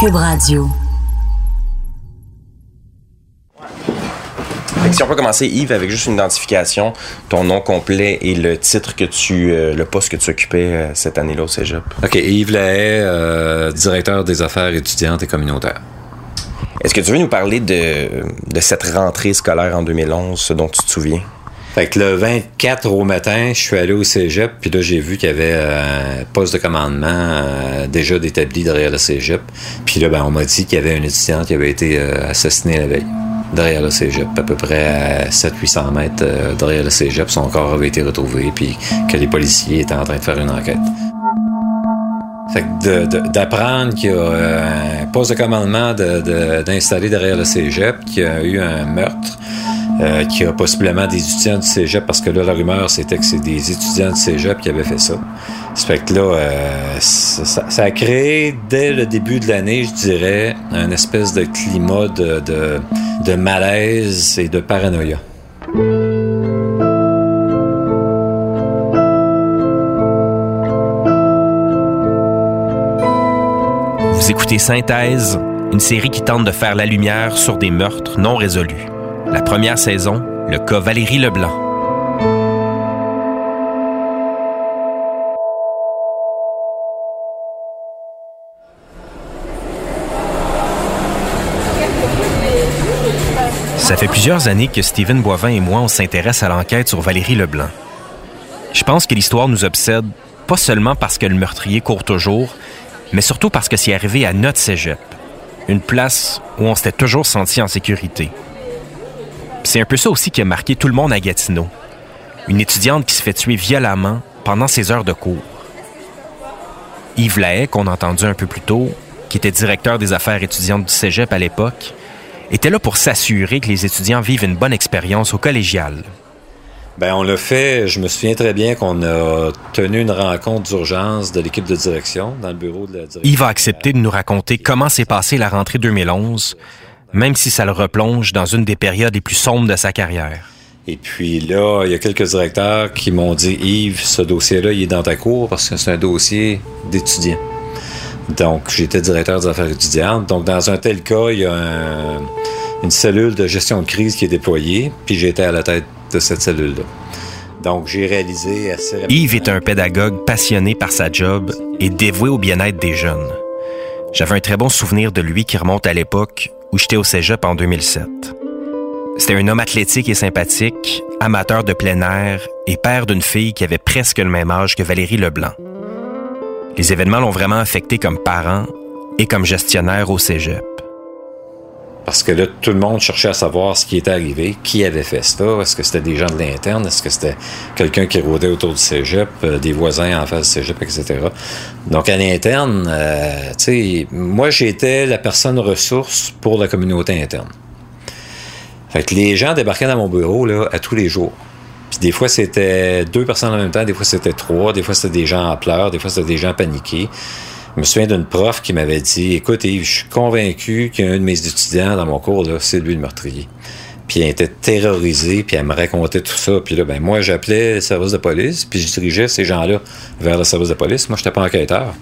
Cube Radio. si on peut commencer, Yves, avec juste une identification, ton nom complet et le titre que tu, euh, le poste que tu occupais euh, cette année-là au Cégep. OK, Yves Lahaye, euh, directeur des affaires étudiantes et communautaires. Est-ce que tu veux nous parler de, de cette rentrée scolaire en 2011, ce dont tu te souviens? Fait que le 24 au matin, je suis allé au cégep, puis là, j'ai vu qu'il y avait un poste de commandement déjà établi derrière le cégep. Puis là, ben, on m'a dit qu'il y avait un étudiant qui avait été assassiné la veille derrière le cégep, à peu près à 700-800 mètres euh, derrière le cégep. Son corps avait été retrouvé, puis que les policiers étaient en train de faire une enquête. Fait que d'apprendre qu'il y a euh, un poste de commandement d'installer derrière le cégep, qu'il y a eu un meurtre, euh, qu'il y a possiblement des étudiants du cégep, parce que là, la rumeur, c'était que c'est des étudiants du cégep qui avaient fait ça. Ça fait que là, euh, ça, a créé, dès le début de l'année, je dirais, un espèce de climat de, de malaise et de paranoïa. Vous écoutez Synthèse, une série qui tente de faire la lumière sur des meurtres non résolus. La première saison, le cas Valérie Leblanc. Ça fait plusieurs années que Steven Boivin et moi, on s'intéresse à l'enquête sur Valérie Leblanc. Je pense que l'histoire nous obsède pas seulement parce que le meurtrier court toujours, mais surtout parce que c'est arrivé à notre cégep, une place où on s'était toujours senti en sécurité. C'est un peu ça aussi qui a marqué tout le monde à Gatineau. Une étudiante qui se fait tuer violemment pendant ses heures de cours. Yves Lahaye, qu'on a entendu un peu plus tôt, qui était directeur des affaires étudiantes du cégep à l'époque, était là pour s'assurer que les étudiants vivent une bonne expérience au collégial. Bien, on l'a fait. Je me souviens très bien qu'on a tenu une rencontre d'urgence de l'équipe de direction dans le bureau de la direction. Yves a accepté de nous raconter comment s'est passée la rentrée 2011, même si ça le replonge dans une des périodes les plus sombres de sa carrière. Et puis là, il y a quelques directeurs qui m'ont dit Yves, ce dossier-là, il est dans ta cour parce que c'est un dossier d'étudiants. Donc, j'étais directeur des affaires étudiantes. Donc, dans un tel cas, il y a une cellule de gestion de crise qui est déployée, puis j'étais à la tête de cette cellule-là. Donc, j'ai réalisé assez rapidement... Yves est un pédagogue passionné par sa job et dévoué au bien-être des jeunes. J'avais un très bon souvenir de lui qui remonte à l'époque où j'étais au cégep en 2007. C'était un homme athlétique et sympathique, amateur de plein air et père d'une fille qui avait presque le même âge que Valérie Leblanc. Les événements l'ont vraiment affecté comme parent et comme gestionnaire au cégep. Parce que là, tout le monde cherchait à savoir ce qui était arrivé, qui avait fait ça, est-ce que c'était des gens de l'interne, est-ce que c'était quelqu'un qui rôdait autour du cégep, euh, des voisins en face du cégep, etc. Donc, à l'interne, euh, tu sais, moi, j'étais la personne ressource pour la communauté interne. Fait que les gens débarquaient dans mon bureau, là, à tous les jours. Puis des fois, c'était deux personnes en même temps, des fois, c'était trois, des fois, c'était des gens en pleurs, des fois, c'était des gens paniqués. Je me souviens d'une prof qui m'avait dit Écoute, Yves, je suis convaincu qu'il y a un de mes étudiants dans mon cours, c'est lui le meurtrier. Puis elle était terrorisée, puis elle me racontait tout ça. Puis là, ben moi, j'appelais le service de police, puis je dirigeais ces gens-là vers le service de police. Moi, je n'étais pas enquêteur.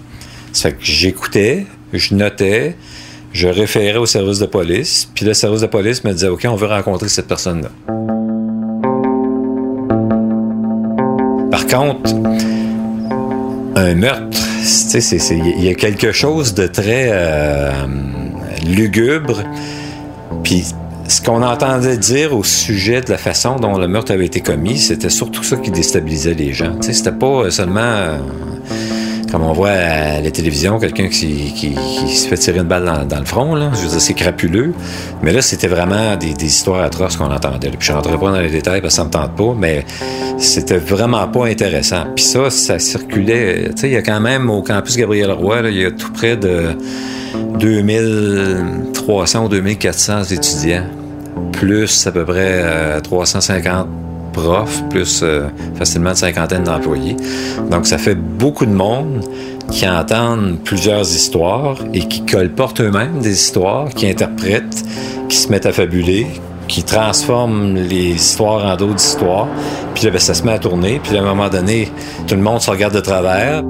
Ça fait que j'écoutais, je notais, je référais au service de police, puis le service de police me disait OK, on veut rencontrer cette personne-là. Par contre, un meurtre, il y a quelque chose de très euh, lugubre. Puis ce qu'on entendait dire au sujet de la façon dont le meurtre avait été commis, c'était surtout ça qui déstabilisait les gens. C'était pas seulement euh, comme on voit à la télévision, quelqu'un qui, se fait tirer une balle dans, le front, là. Je veux dire, c'est crapuleux. Mais là, c'était vraiment des, histoires atroces qu'on entendait. Je rentrerai pas dans les détails parce que ça me tente pas, mais c'était vraiment pas intéressant. Puis ça, ça circulait. Tu sais, il y a quand même au campus Gabriel Roy, il y a tout près de 2300 ou 2400 étudiants, plus à peu près 350 euh, plus euh, facilement une cinquantaine d'employés. Donc, ça fait beaucoup de monde qui entendent plusieurs histoires et qui colportent eux-mêmes des histoires, qui interprètent, qui se mettent à fabuler, qui transforment les histoires en d'autres histoires. Puis là, ben, ça se met à tourner. Puis à un moment donné, tout le monde se regarde de travers.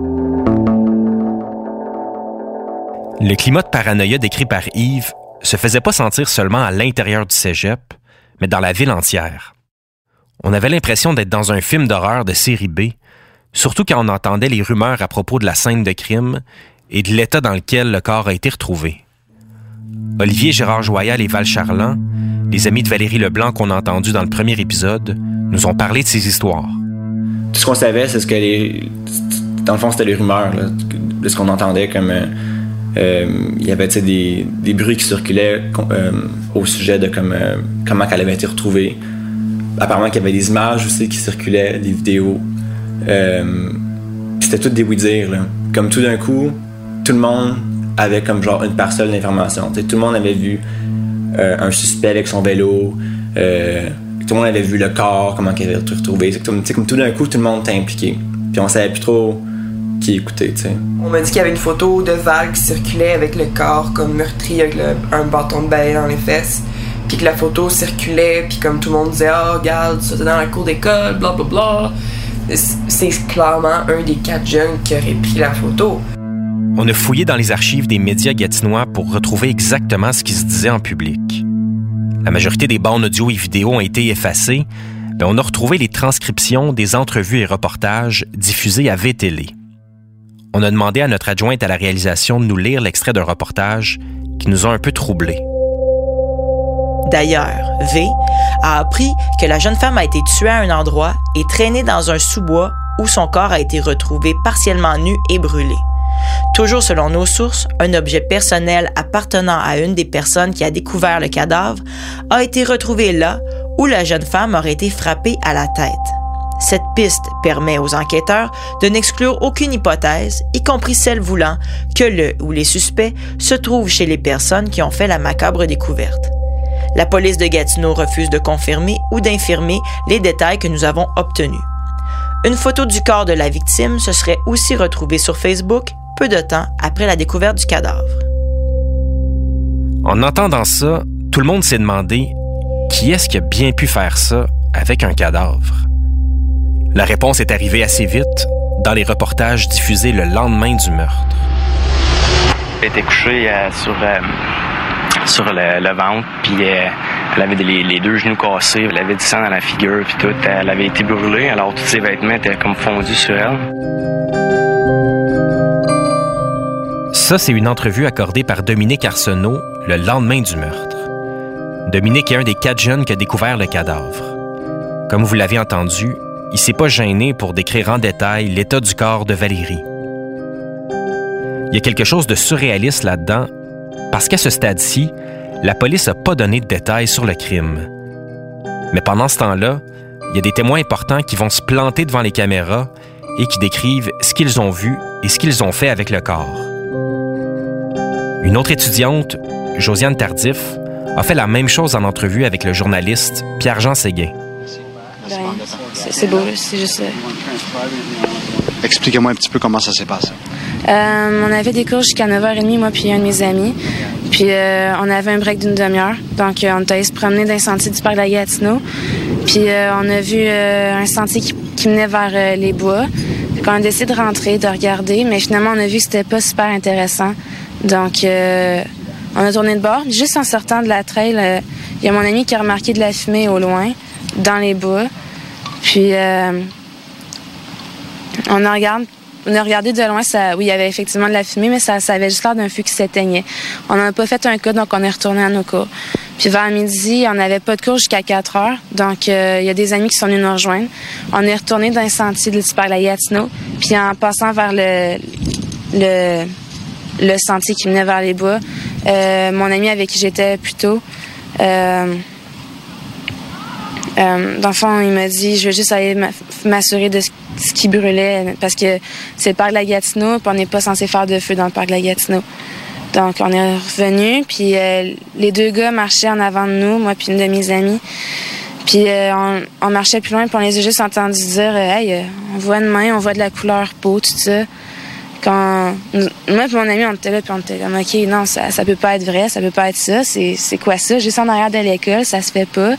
Le climat de paranoïa décrit par Yves se faisait pas sentir seulement à l'intérieur du cégep, mais dans la ville entière. On avait l'impression d'être dans un film d'horreur de série B, surtout quand on entendait les rumeurs à propos de la scène de crime et de l'état dans lequel le corps a été retrouvé. Olivier Gérard Joyal et Val Charland, les amis de Valérie Leblanc qu'on a entendus dans le premier épisode, nous ont parlé de ces histoires. Tout ce qu'on savait, c'est ce que les. Dans le fond, c'était les rumeurs, de ce qu'on entendait comme. Euh, euh, il y avait des, bruits qui circulaient euh, au sujet de comme, comment elle avait été retrouvée. Apparemment qu'il y avait des images aussi qui circulaient, des vidéos. c'était tout des oui-dire. Comme tout d'un coup, tout le monde avait comme genre une parcelle d'informations. Tout le monde avait vu un suspect avec son vélo. tout le monde avait vu le corps, comment il avait été retrouvé. Comme, comme tout d'un coup, tout le monde était impliqué. Puis on savait plus trop qui écoutait, tu sais. On m'a dit qu'il y avait une photo de Val qui circulait avec le corps comme meurtri avec un bâton de balai dans les fesses. Puis que la photo circulait, puis comme tout le monde disait Oh, regarde, ça c'était dans la cour d'école, bla bla bla. C'est clairement un des quatre jeunes qui aurait pris la photo. On a fouillé dans les archives des médias gatinois pour retrouver exactement ce qui se disait en public. La majorité des bandes audio et vidéo ont été effacées, mais on a retrouvé les transcriptions des entrevues et reportages diffusés à VTL on a demandé à notre adjointe à la réalisation de nous lire l'extrait d'un reportage qui nous a un peu troublés. D'ailleurs, V a appris que la jeune femme a été tuée à un endroit et traînée dans un sous-bois où son corps a été retrouvé partiellement nu et brûlé. Toujours selon nos sources, un objet personnel appartenant à une des personnes qui a découvert le cadavre a été retrouvé là où la jeune femme aurait été frappée à la tête. Cette piste permet aux enquêteurs de n'exclure aucune hypothèse, y compris celle voulant que le ou les suspects se trouvent chez les personnes qui ont fait la macabre découverte. La police de Gatineau refuse de confirmer ou d'infirmer les détails que nous avons obtenus. Une photo du corps de la victime se serait aussi retrouvée sur Facebook peu de temps après la découverte du cadavre. En entendant ça, tout le monde s'est demandé qui est-ce qui a bien pu faire ça avec un cadavre? La réponse est arrivée assez vite dans les reportages diffusés le lendemain du meurtre. Elle était couchée euh, sur, euh, sur le, ventre, puis euh, elle avait les, deux genoux cassés, elle avait du sang dans la figure, puis tout. Elle avait été brûlée, alors tous ses vêtements étaient comme fondus sur elle. Ça, c'est une entrevue accordée par Dominique Arsenault le lendemain du meurtre. Dominique est un des quatre jeunes qui a découvert le cadavre. Comme vous l'avez entendu, il s'est pas gêné pour décrire en détail l'état du corps de Valérie. Il y a quelque chose de surréaliste là-dedans, parce qu'à ce stade-ci, la police n'a pas donné de détails sur le crime. Mais pendant ce temps-là, il y a des témoins importants qui vont se planter devant les caméras et qui décrivent ce qu'ils ont vu et ce qu'ils ont fait avec le corps. Une autre étudiante, Josiane Tardif, a fait la même chose en entrevue avec le journaliste Pierre-Jean Séguin. C'est beau, c'est juste. Expliquez-moi un petit peu comment ça s'est passé. Euh, on avait des cours jusqu'à 9h30, moi puis un de mes amis. Puis euh, on avait un break d'une demi-heure. Donc euh, on est allé se promener dans sentier du parc de la Gatineau. Puis on a vu un sentier qui, menait vers les bois. on a décidé de rentrer, de regarder, mais finalement on a vu que c'était pas super intéressant. Donc on a tourné de bord. Juste en sortant de la trail, il y a mon ami qui a remarqué de la fumée au loin, dans les bois. Puis, euh, on, a regardé, on a regardé de loin, ça, oui, il y avait effectivement de la fumée, mais ça, ça avait juste l'air d'un feu qui s'éteignait. On n'a pas fait un cas, donc on est retourné à nos cours. Puis vers midi, on n'avait pas de cours jusqu'à 4 heures. Donc, euh, il y a des amis qui sont venus nous rejoindre. On est retourné dans un sentier de par la Gatineau. Puis en passant vers le, le, le sentier qui menait vers les bois, euh, mon ami avec qui j'étais plus tôt, euh, dans le fond, il m'a dit, je veux juste aller m'assurer de ce qui brûlait parce que c'est le parc de la Gatineau, puis on n'est pas censé faire de feu dans le parc de la Gatineau. Donc, on est revenu, puis euh, les deux gars marchaient en avant de nous, moi puis une de mes amies. Puis euh, on, marchait plus loin, puis on les a juste entendus dire Hey, on voit de main, on voit de la couleur peau, tout ça. Quand moi et mon ami, on était là, puis on était comme OK, non, ça, ça peut pas être vrai, ça peut pas être ça. C'est quoi ça? Juste en arrière de l'école, ça se fait pas.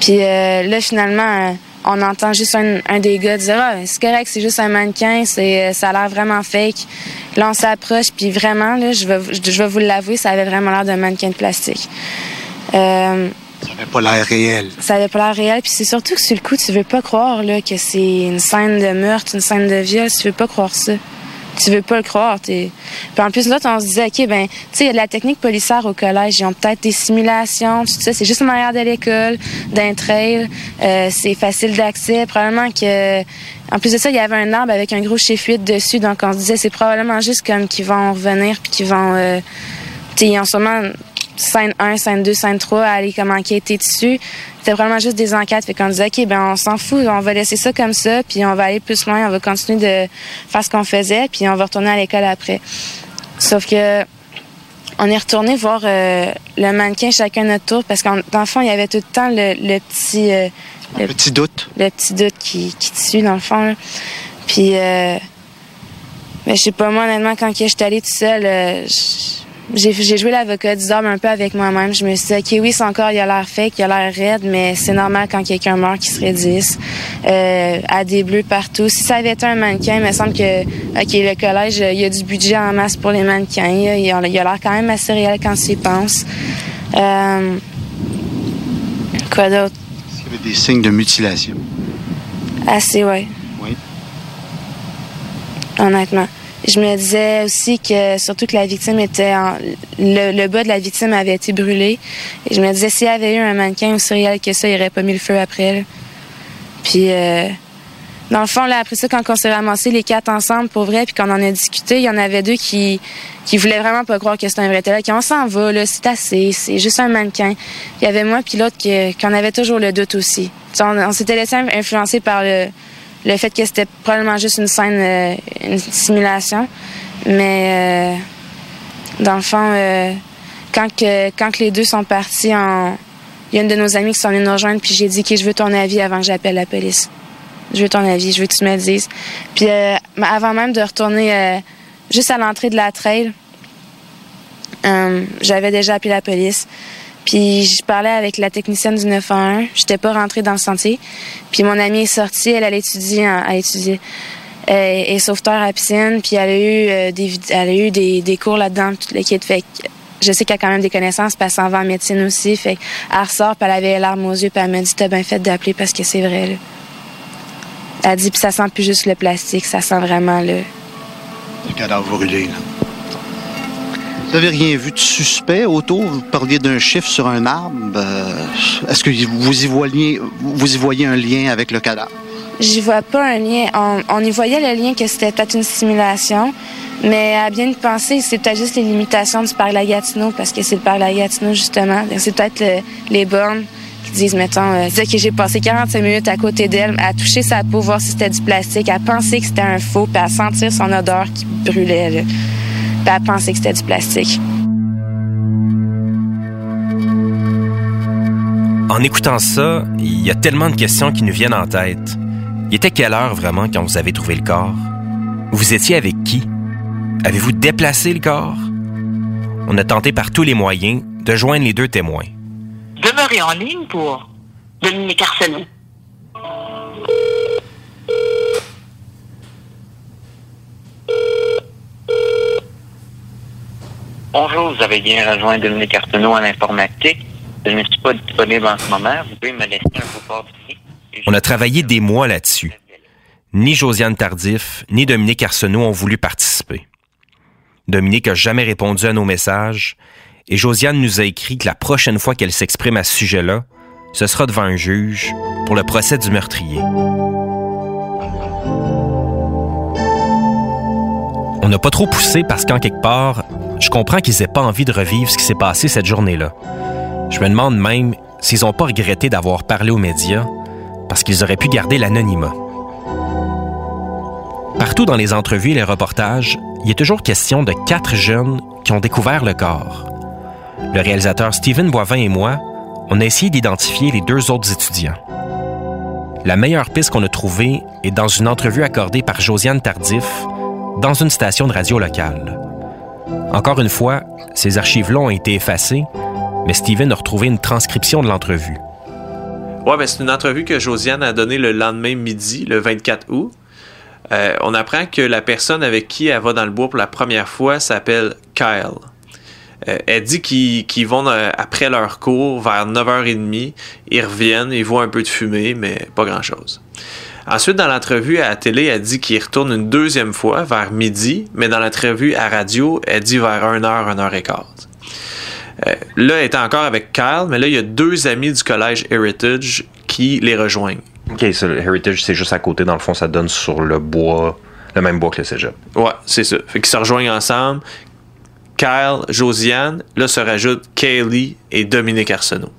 Puis euh, là, finalement, on entend juste un, des gars dire ah, c'est correct, c'est juste un mannequin, c'est ça a l'air vraiment fake. Là, on s'approche, puis vraiment, là, je vais, je vais vous l'avouer, ça avait vraiment l'air d'un mannequin de plastique. Euh, ça avait pas l'air réel. Ça avait pas l'air réel, puis c'est surtout que sur le coup, tu veux pas croire là, que c'est une scène de meurtre, une scène de viol, tu veux pas croire ça tu veux pas le croire. Puis en plus, là, on se disait, OK, ben, tu sais, la technique policière au collège, ils ont peut-être des simulations, tout ça. C'est juste en arrière de l'école, d'un trail. Euh, c'est facile d'accès. Probablement que. En plus de ça, il y avait un arbre avec un gros chiffre 8 dessus. Donc, on se disait, c'est probablement juste comme qu'ils vont revenir puis qu'ils vont. Euh, tu sais, ils ont sûrement scène 1, scène 2, scène 3 à aller comme enquêter dessus. C'était vraiment juste des enquêtes. Fait qu'on disait, OK, ben on s'en fout, on va laisser ça comme ça, puis on va aller plus loin, on va continuer de faire ce qu'on faisait, puis on va retourner à l'école après. Sauf que on est retourné voir euh, le mannequin chacun notre tour, parce qu'en dans le fond, il y avait tout le temps le, petit... Euh, le petit doute. Le petit doute qui, qui tue, dans le fond. Puis... Euh, mais je sais pas, moi, honnêtement, quand j'étais allée tout seul, j'ai joué l'avocat du un peu avec moi-même. Je me suis dit, OK, oui, c'est encore, il a l'air fake, il a l'air raide, mais c'est normal quand quelqu'un meurt qu'il serait 10. Euh, à des bleus partout. Si ça avait été un mannequin, il me semble que, OK, le collège, il y a du budget en masse pour les mannequins. Il a l'air quand même assez réel quand tu y penses. Euh, quoi d'autre? Est-ce qu'il y avait des signes de mutilation? Assez, oui. Oui. Honnêtement. Je me disais aussi que surtout que la victime était en, le, bas de la victime avait été brûlé. Et je me disais s'il y avait eu un mannequin aussi réel que ça, il aurait pas mis le feu après. Puis euh, dans le fond, là, après ça, quand on s'est ramassé les quatre ensemble pour vrai, puis qu'on en a discuté, il y en avait deux qui qui voulaient vraiment pas croire que c'était un vrai télé, qui on s'en va, là, c'est assez, c'est juste un mannequin. Il y avait moi puis l'autre qui, en avait toujours le doute aussi. on s'était laissé influencer par le le fait que c'était probablement juste une scène, euh, une simulation. Mais euh, dans le fond, euh, quand, que, quand les deux sont partis, il y a une de nos amies qui sont venues nous rejoindre, puis j'ai dit que je veux ton avis avant que j'appelle la police. Je veux ton avis, je veux que tu me le dises. Puis avant même de retourner juste à l'entrée de la trail, j'avais déjà appelé la police. Puis je parlais avec la technicienne du 911. J'étais pas rentrée dans le sentier. Puis mon amie est sortie, elle, elle étudie, elle étudier. Elle est sauveteur à piscine, puis elle a eu euh, des, elle a eu des, des cours là-dedans, toute l'équipe. Fait je sais qu'elle a quand même des connaissances, puis elle s'en va en médecine aussi. Fait elle ressort, puis elle avait les larmes aux yeux, puis elle m'a dit T'as bien fait d'appeler parce que c'est vrai. Là. Elle dit, puis ça sent plus juste le plastique, ça sent vraiment le. Le cadavre brûlé. Vous n'avez rien vu de suspect autour? Vous parliez d'un chiffre sur un arbre. Euh, est-ce que vous y, voyez, un lien avec le cadavre? J'y vois pas un lien. On, y voyait le lien que c'était peut-être une simulation. Mais à bien y penser, c'est peut-être juste les limitations du parc parce que c'est le parc justement. C'est peut-être les bornes qui disent, mettons, euh, que j'ai passé 45 minutes à côté d'elle, à toucher sa peau, voir si c'était du plastique, à penser que c'était un faux, puis à sentir son odeur qui brûlait que c'était du plastique. En écoutant ça, il y a tellement de questions qui nous viennent en tête. Il était quelle heure vraiment quand vous avez trouvé le corps? Vous étiez avec qui? Avez-vous déplacé le corps? On a tenté par tous les moyens de joindre les deux témoins. Demeurez en ligne pour Dominique Arsenault. Bonjour, vous avez bien rejoint Dominique Arsenault en informatique. Je ne suis pas disponible en ce moment. Vous pouvez me laisser un peu On a travaillé des mois là-dessus. Ni Josiane Tardif, ni Dominique Arsenault ont voulu participer. Dominique a jamais répondu à nos messages et Josiane nous a écrit que la prochaine fois qu'elle s'exprime à ce sujet-là, ce sera devant un juge pour le procès du meurtrier. On n'a pas trop poussé parce qu'en quelque part, je comprends qu'ils n'aient pas envie de revivre ce qui s'est passé cette journée-là. Je me demande même s'ils n'ont pas regretté d'avoir parlé aux médias parce qu'ils auraient pu garder l'anonymat. Partout dans les entrevues et les reportages, il est toujours question de quatre jeunes qui ont découvert le corps. Le réalisateur Steven Boivin et moi, on a essayé d'identifier les deux autres étudiants. La meilleure piste qu'on a trouvée est dans une entrevue accordée par Josiane Tardif dans une station de radio locale. Encore une fois, ces archives-là ont été effacées, mais Steven a retrouvé une transcription de l'entrevue. Ouais, ben c'est une entrevue que Josiane a donnée le lendemain midi, le 24 août. Euh, on apprend que la personne avec qui elle va dans le bois pour la première fois s'appelle Kyle. Euh, elle dit qu'ils vont euh, après leur cours vers 9h30. Ils reviennent, ils voient un peu de fumée, mais pas grand-chose. Ensuite, dans l'entrevue à la télé, elle dit qu'ils retournent une deuxième fois vers midi, mais dans l'entrevue à radio, elle dit vers 1h, 1h15. Euh, là, elle est encore avec Kyle, mais là, il y a deux amis du collège Heritage qui les rejoignent. OK, le Heritage, c'est juste à côté. Dans le fond, ça donne sur le bois, le même bois que le cégep. Ouais, c'est ça. Fait qu'ils se rejoignent ensemble. Kyle, Josiane, là se rajoutent Kaylee et Dominique Arsenault.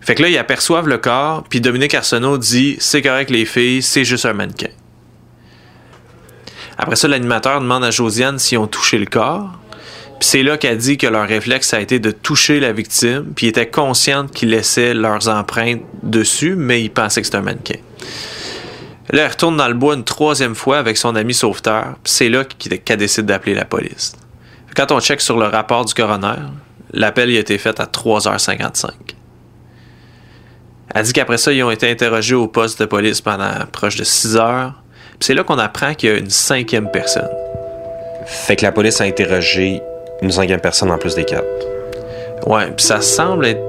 Fait que là, ils aperçoivent le corps, puis Dominique Arsenault dit C'est correct, les filles, c'est juste un mannequin. Après ça, l'animateur demande à Josiane s'ils ont touché le corps. Puis c'est là qu'elle dit que leur réflexe a été de toucher la victime, puis ils étaient conscients qu'ils laissaient leurs empreintes dessus, mais ils pensaient que c'était un mannequin. Là, elle retourne dans le bois une troisième fois avec son ami sauveteur, puis c'est là qu'elle décide d'appeler la police. Quand on check sur le rapport du coroner, l'appel a été fait à 3h55. Elle dit qu'après ça, ils ont été interrogés au poste de police pendant proche de 6 heures. C'est là qu'on apprend qu'il y a une cinquième personne. Fait que la police a interrogé une cinquième personne en plus des quatre. Ouais, puis ça semble être.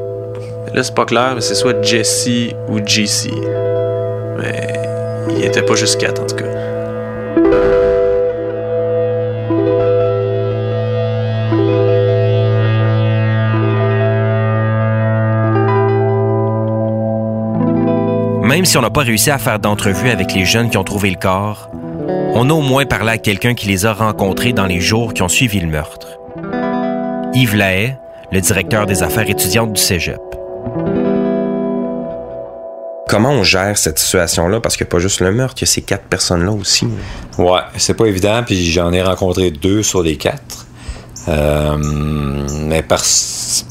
Là, c'est pas clair, mais c'est soit Jesse ou JC. Mais il était pas juste quatre en tout cas. Même si on n'a pas réussi à faire d'entrevue avec les jeunes qui ont trouvé le corps, on a au moins parlé à quelqu'un qui les a rencontrés dans les jours qui ont suivi le meurtre. Yves Lahaye, le directeur des affaires étudiantes du Cégep. Comment on gère cette situation-là? Parce qu'il n'y a pas juste le meurtre, il y a ces quatre personnes-là aussi. Ouais, c'est pas évident, puis j'en ai rencontré deux sur les quatre. Euh, mais par,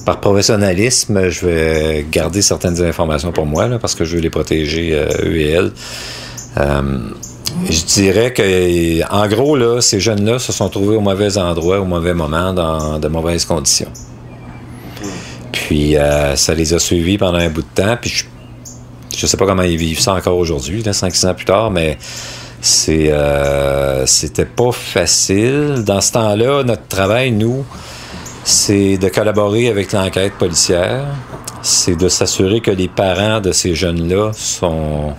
par professionnalisme, je vais garder certaines informations pour moi, parce que je veux les protéger, euh, eux et elles. Euh, je dirais que, en gros, là, ces jeunes-là se sont trouvés au mauvais endroit, au mauvais moment, dans de mauvaises conditions. Puis, ça les a suivis pendant un bout de temps, puis je, je sais pas comment ils vivent ça encore aujourd'hui, 5-6 ans plus tard, mais c'est euh, c'était pas facile. Dans ce temps-là, notre travail, nous, c'est de collaborer avec l'enquête policière. C'est de s'assurer que les parents de ces jeunes-là sont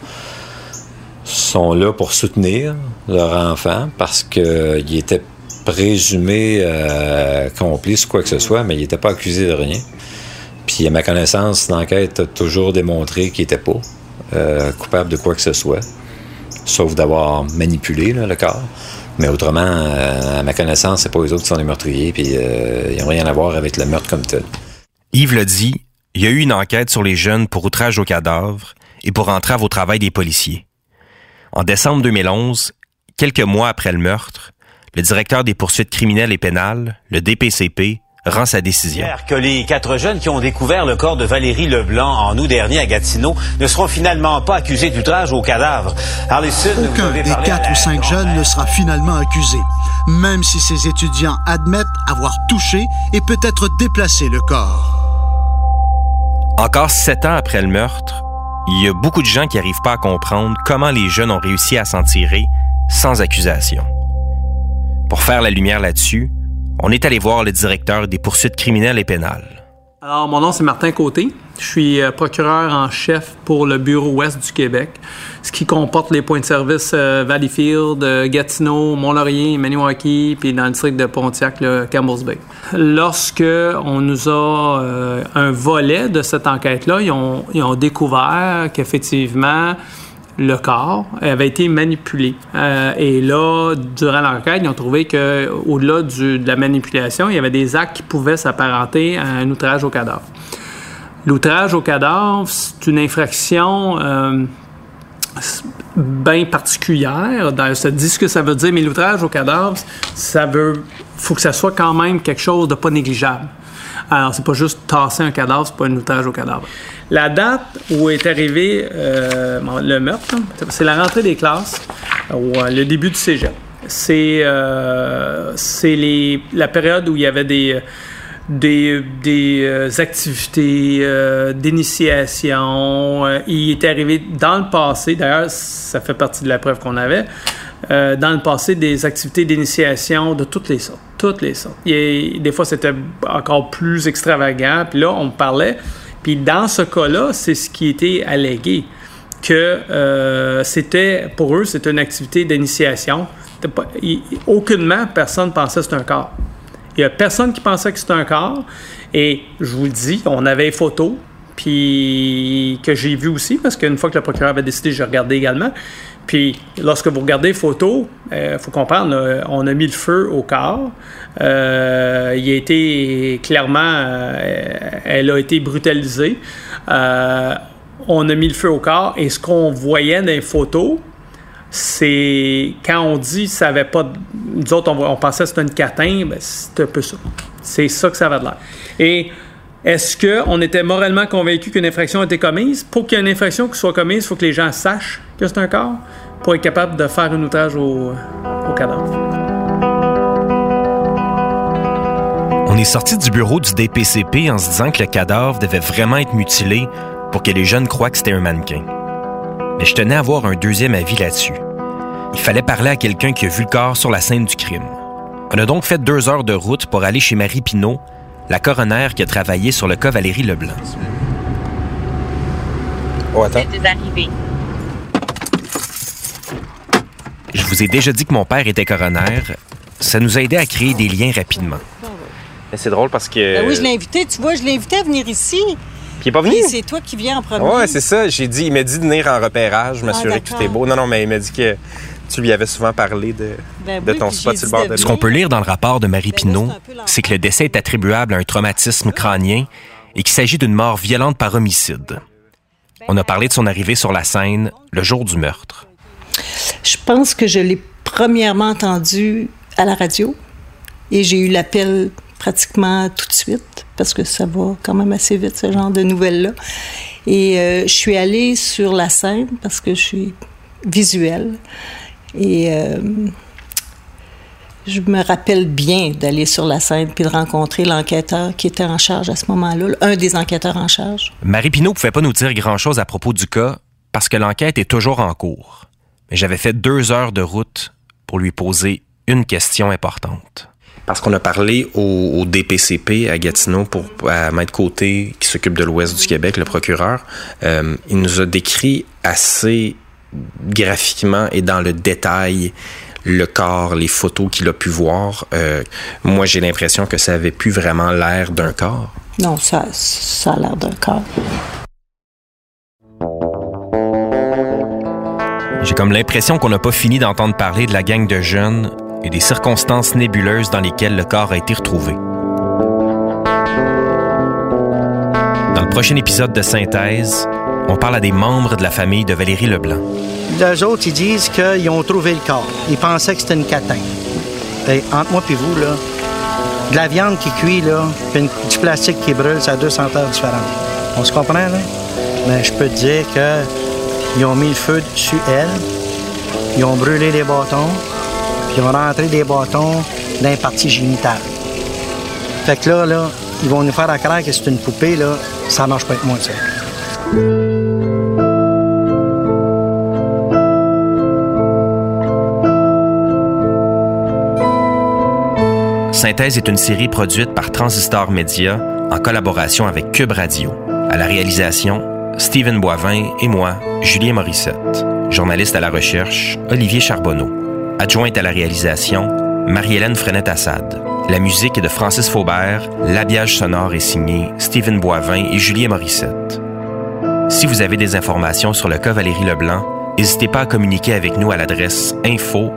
sont là pour soutenir leur enfant parce qu'ils étaient présumés euh, complices ou quoi que ce soit, mais ils n'étaient pas accusés de rien. Puis, à ma connaissance, l'enquête a toujours démontré qu'ils n'étaient pas euh, coupables de quoi que ce soit sauf d'avoir manipulé le corps. Mais autrement, euh, à ma connaissance, c'est pas eux autres qui sont les meurtriers, puis euh, ils n'ont rien à voir avec le meurtre comme tel. Yves le dit, il y a eu une enquête sur les jeunes pour outrage au cadavre et pour entrave au travail des policiers. En décembre 2011, quelques mois après le meurtre, le directeur des poursuites criminelles et pénales, le DPCP, rend sa décision. Que les quatre jeunes qui ont découvert le corps de Valérie Leblanc en août dernier à Gatineau ne seront finalement pas accusés d'outrage au cadavre. Aucun des quatre ou cinq jeunes ne sera finalement accusé, même si ces étudiants admettent avoir touché et peut-être déplacé le corps. Encore sept ans après le meurtre, il y a beaucoup de gens qui n'arrivent pas à comprendre comment les jeunes ont réussi à s'en tirer sans accusation. Pour faire la lumière là-dessus, on est allé voir le directeur des poursuites criminelles et pénales. Alors, mon nom, c'est Martin Côté. Je suis euh, procureur en chef pour le bureau ouest du Québec, ce qui comporte les points de service euh, Valleyfield, euh, Gatineau, Mont-Laurier, Maniwaki, puis dans le district de Pontiac, le Campbell's Bay. Lorsque on nous a un volet de cette enquête-là, ils ont, ils ont découvert qu'effectivement, le corps avait été manipulé. Euh, et là, durant l'enquête, ils ont trouvé quau delà de la manipulation, il y avait des actes qui pouvaient s'apparenter à un outrage au cadavre. L'outrage au cadavre, c'est une infraction euh, bien particulière. Ça dit ce que ça veut dire, mais l'outrage au cadavre, ça veut, faut que ça soit quand même quelque chose de pas négligeable. Alors, c'est pas juste tasser un cadavre, c'est pas un outrage au cadavre. La date où est arrivé euh, le meurtre, c'est la rentrée des classes, ou euh, le début du cégep. C'est euh, la période où il y avait des, des, des euh, activités d'initiation. Il est arrivé dans le passé, d'ailleurs, ça fait partie de la preuve qu'on avait, dans le passé, des activités d'initiation de toutes les sortes. Toutes les sortes. Et des fois, c'était encore plus extravagant. Puis là, on parlait. Puis dans ce cas-là, c'est ce qui était allégué que euh, c'était, pour eux, c'était une activité d'initiation. Aucunement, personne pensait que c'était un corps. Il n'y a personne qui pensait que c'était un corps. Et je vous le dis, on avait les photos, puis que j'ai vu aussi, parce qu'une fois que le procureur avait décidé, j'ai regardé également. Puis lorsque vous regardez les photos, il faut comprendre, là, on a mis le feu au corps. Euh, il a été clairement, euh, elle a été brutalisée. Euh, on a mis le feu au corps et ce qu'on voyait dans les photos, c'est quand on dit ça avait pas. de- Nous autres, on, on pensait que c'était une catin, ben, c'est un peu ça. C'est ça que ça avait de l'air. Et est-ce qu'on était moralement convaincu qu'une infraction été commise? Pour qu'il y ait une infraction qui soit commise, il faut que les gens sachent que c'est un corps pour être capable de faire un outrage au, au cadavre. On est sorti du bureau du DPCP en se disant que le cadavre devait vraiment être mutilé pour que les jeunes croient que c'était un mannequin. Mais je tenais à avoir un deuxième avis là-dessus. Il fallait parler à quelqu'un qui a vu le corps sur la scène du crime. On a donc fait deux heures de route pour aller chez Marie Pinault, la coroner qui a travaillé sur le cas Valérie Leblanc. Oh, attends. Je vous ai déjà dit que mon père était coroner. Ça nous a aidé à créer des liens rapidement. Mais c'est drôle parce que. Ben oui, je l'ai invité, tu vois, je l'ai invité à venir ici. Puis il est pas venu? C'est toi qui viens en premier. Ouais, c'est ça. J'ai dit, il m'a dit de venir en repérage, m'assurer que tout est beau. Non, non, mais il m'a dit que tu lui avais souvent parlé de, Ben de oui, ton spot sur le dit bord de de Ce qu'on peut lire dans le rapport de Marie Pinault, c'est que le décès est attribuable à un traumatisme crânien et qu'il s'agit d'une mort violente par homicide. On a parlé de son arrivée sur la scène le jour du meurtre. Je pense que je l'ai premièrement entendu à la radio et j'ai eu l'appel pratiquement tout de suite parce que ça va quand même assez vite, ce genre de nouvelles-là. Et euh, je suis allée sur la scène parce que je suis visuelle et euh, je me rappelle bien d'aller sur la scène puis de rencontrer l'enquêteur qui était en charge à ce moment-là, un des enquêteurs en charge. Marie Pinault pouvait pas nous dire grand-chose à propos du cas parce que l'enquête est toujours en cours. Mais j'avais fait deux heures de route pour lui poser une question importante. Parce qu'on a parlé au, au DPCP à Gatineau pour à Maître Côté, qui s'occupe de l'Ouest du Québec, le procureur. Euh, il nous a décrit assez graphiquement et dans le détail le corps, les photos qu'il a pu voir. Euh, moi, j'ai l'impression que ça avait plus vraiment l'air d'un corps. Non, ça, ça a l'air d'un corps. J'ai comme l'impression qu'on n'a pas fini d'entendre parler de la gang de jeunes et des circonstances nébuleuses dans lesquelles le corps a été retrouvé. Dans le prochain épisode de Synthèse, on parle à des membres de la famille de Valérie Leblanc. Les autres, ils disent qu'ils ont trouvé le corps. Ils pensaient que c'était une catin. Entre moi et vous, là, de la viande qui cuit, là, puis du plastique qui brûle, ça a deux senteurs différentes. On se comprend, là? Mais je peux te dire que ils ont mis le feu dessus elle, ils ont brûlé les bâtons, puis ils ont rentré des bâtons dans les parties génitales. Fait que là, là, ils vont nous faire à que c'est une poupée, là. Ça marche pas avec moi, ça. Synthèse est une série produite par Transistor Media en collaboration avec Cube Radio. À la réalisation, Stephen Boivin et moi, Julien Morissette. Journaliste à la recherche, Olivier Charbonneau. Adjointe à la réalisation, Marie-Hélène Frenette-Assad. La musique est de Francis Faubert, l'habillage sonore est signé Stephen Boivin et Julien Morissette. Si vous avez des informations sur le cas Valérie Leblanc, n'hésitez pas à communiquer avec nous à l'adresse info.